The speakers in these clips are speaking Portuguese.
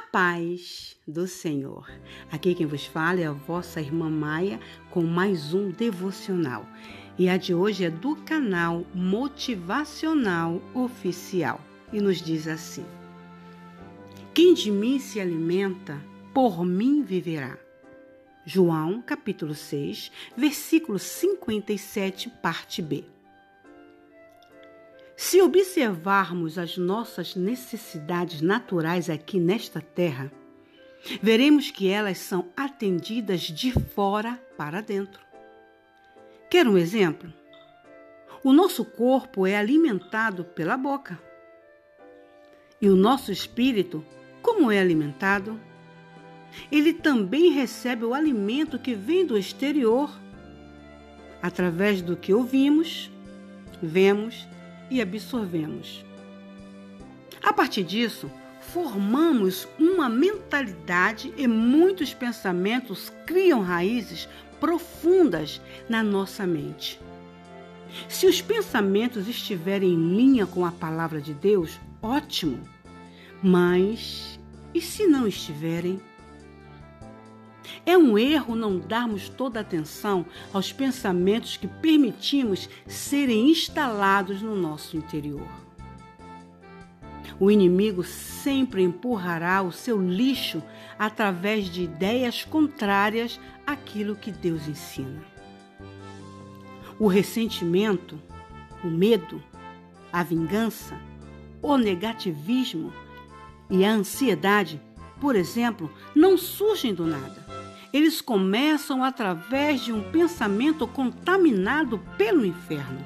Paz do Senhor. Aqui quem vos fala é a vossa irmã Maia com mais um devocional. E a de hoje é do canal Motivacional Oficial e nos diz assim: Quem de mim se alimenta, por mim viverá. João, capítulo 6, versículo 57, parte B. Se observarmos as nossas necessidades naturais aqui nesta terra, veremos que elas são atendidas de fora para dentro. Quer um exemplo? O nosso corpo é alimentado pela boca. E o nosso espírito, como é alimentado? Ele também recebe o alimento que vem do exterior, através do que ouvimos, vemos e absorvemos. A partir disso, formamos uma mentalidade e muitos pensamentos criam raízes profundas na nossa mente. Se os pensamentos estiverem em linha com a palavra de Deus, ótimo. Mas e se não estiverem? É um erro não darmos toda atenção aos pensamentos que permitimos serem instalados no nosso interior. O inimigo sempre empurrará o seu lixo através de ideias contrárias àquilo que Deus ensina. O ressentimento, o medo, a vingança, o negativismo e a ansiedade, por exemplo, não surgem do nada eles começam através de um pensamento contaminado pelo inferno.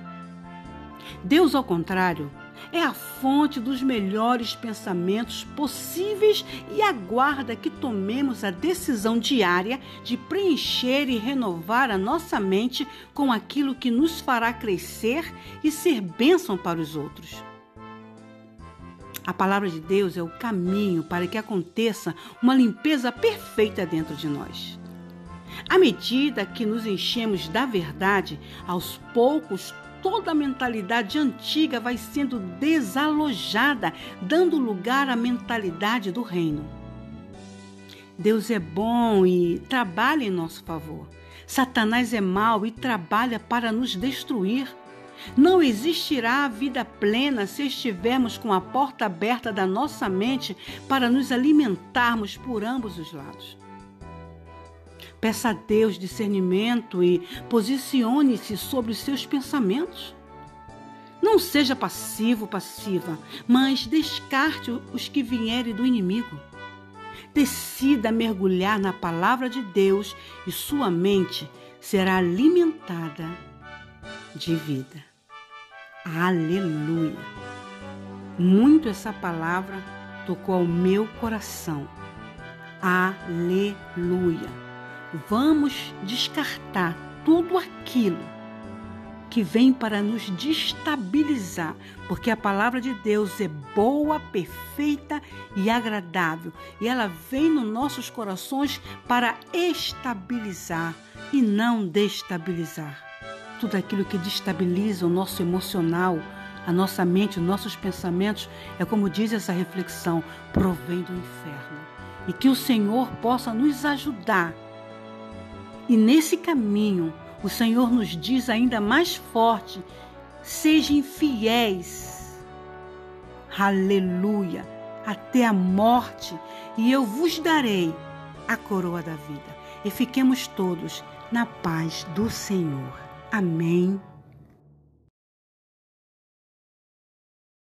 Deus, ao contrário, é a fonte dos melhores pensamentos possíveis e aguarda que tomemos a decisão diária de preencher e renovar a nossa mente com aquilo que nos fará crescer e ser bênção para os outros. A palavra de Deus é o caminho para que aconteça uma limpeza perfeita dentro de nós. À medida que nos enchemos da verdade, aos poucos toda a mentalidade antiga vai sendo desalojada, dando lugar à mentalidade do reino. Deus é bom e trabalha em nosso favor. Satanás é mau e trabalha para nos destruir. Não existirá vida plena se estivermos com a porta aberta da nossa mente para nos alimentarmos por ambos os lados. Peça a Deus discernimento e posicione-se sobre os seus pensamentos. Não seja passivo, passiva, mas descarte os que vierem do inimigo. Decida mergulhar na palavra de Deus e sua mente será alimentada de vida. Aleluia! Muito essa palavra tocou ao meu coração. Aleluia! vamos descartar tudo aquilo que vem para nos destabilizar, porque a palavra de Deus é boa, perfeita e agradável, e ela vem nos nossos corações para estabilizar e não destabilizar. Tudo aquilo que destabiliza o nosso emocional, a nossa mente, os nossos pensamentos, é como diz essa reflexão, provém do inferno. E que o Senhor possa nos ajudar e nesse caminho, o Senhor nos diz ainda mais forte: sejam fiéis. Aleluia! Até a morte, e eu vos darei a coroa da vida. E fiquemos todos na paz do Senhor. Amém